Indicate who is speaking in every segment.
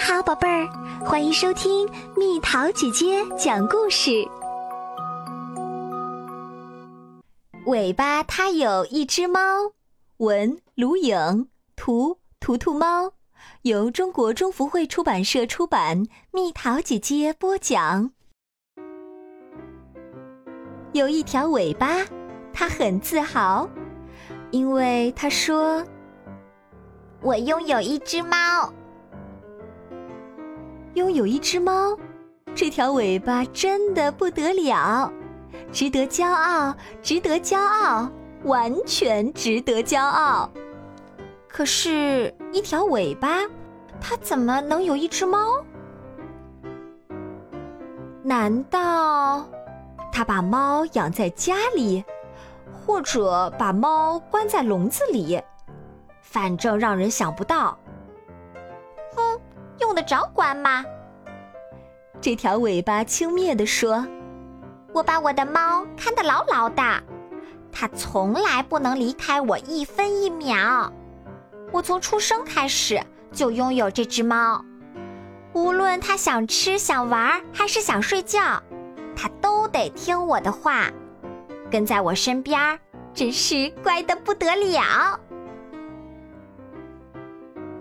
Speaker 1: 好，宝贝儿，欢迎收听蜜桃姐姐讲故事。尾巴它有一只猫，文卢影，图图图猫，由中国中福会出版社出版。蜜桃姐姐播讲。有一条尾巴，它很自豪，因为它说：“
Speaker 2: 我拥有一只猫。”
Speaker 1: 拥有一只猫，这条尾巴真的不得了，值得骄傲，值得骄傲，完全值得骄傲。可是，一条尾巴，它怎么能有一只猫？难道他把猫养在家里，或者把猫关在笼子里？反正让人想不到。
Speaker 2: 哼。用得着管吗？
Speaker 1: 这条尾巴轻蔑地说：“
Speaker 2: 我把我的猫看得牢牢的，它从来不能离开我一分一秒。我从出生开始就拥有这只猫，无论它想吃、想玩还是想睡觉，它都得听我的话，跟在我身边，真是乖得不得了。”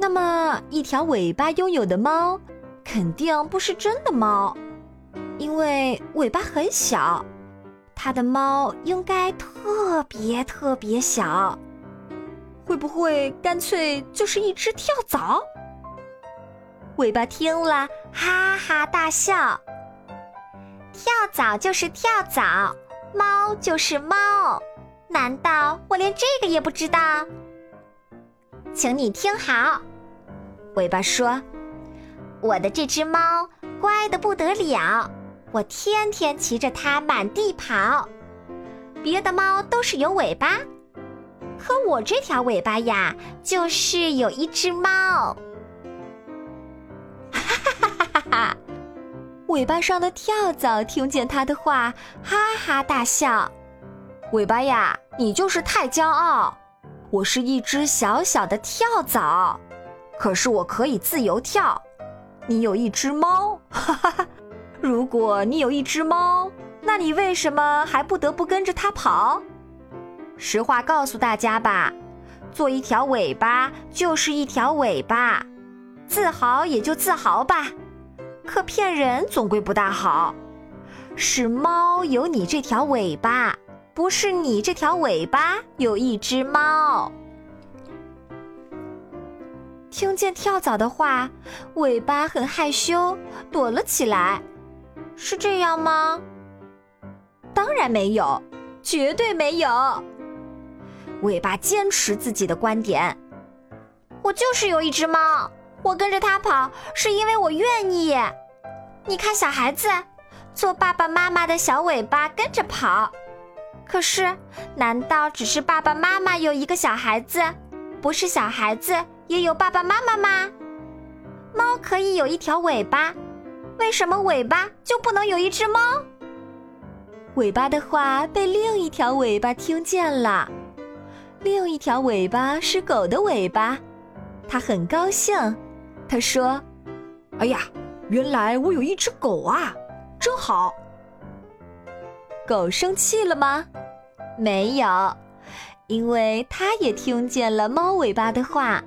Speaker 1: 那么，一条尾巴拥有的猫，肯定不是真的猫，因为尾巴很小。它的猫应该特别特别小，会不会干脆就是一只跳蚤？尾巴听了，哈哈大笑。
Speaker 2: 跳蚤就是跳蚤，猫就是猫，难道我连这个也不知道？请你听好。尾巴说：“我的这只猫乖得不得了，我天天骑着它满地跑。别的猫都是有尾巴，可我这条尾巴呀，就是有一只猫。”
Speaker 1: 哈哈哈哈哈哈！尾巴上的跳蚤听见他的话，哈哈大笑。尾巴呀，你就是太骄傲！我是一只小小的跳蚤。可是我可以自由跳，你有一只猫，哈哈哈！如果你有一只猫，那你为什么还不得不跟着它跑？实话告诉大家吧，做一条尾巴就是一条尾巴，自豪也就自豪吧。可骗人总归不大好，是猫有你这条尾巴，不是你这条尾巴有一只猫。听见跳蚤的话，尾巴很害羞，躲了起来。是这样吗？当然没有，绝对没有。尾巴坚持自己的观点。
Speaker 2: 我就是有一只猫，我跟着它跑，是因为我愿意。你看，小孩子做爸爸妈妈的小尾巴跟着跑。可是，难道只是爸爸妈妈有一个小孩子，不是小孩子？也有爸爸妈妈吗？猫可以有一条尾巴，为什么尾巴就不能有一只猫？
Speaker 1: 尾巴的话被另一条尾巴听见了，另一条尾巴是狗的尾巴，它很高兴。它说：“
Speaker 3: 哎呀，原来我有一只狗啊，真好。”
Speaker 1: 狗生气了吗？没有，因为它也听见了猫尾巴的话。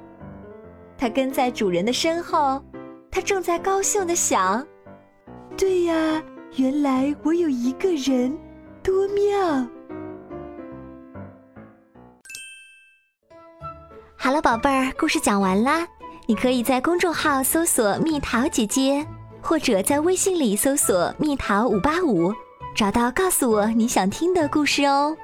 Speaker 1: 它跟在主人的身后，它正在高兴的想：“对呀，原来我有一个人，多妙！”好了，宝贝儿，故事讲完啦。你可以在公众号搜索“蜜桃姐姐”，或者在微信里搜索“蜜桃五八五”，找到告诉我你想听的故事哦。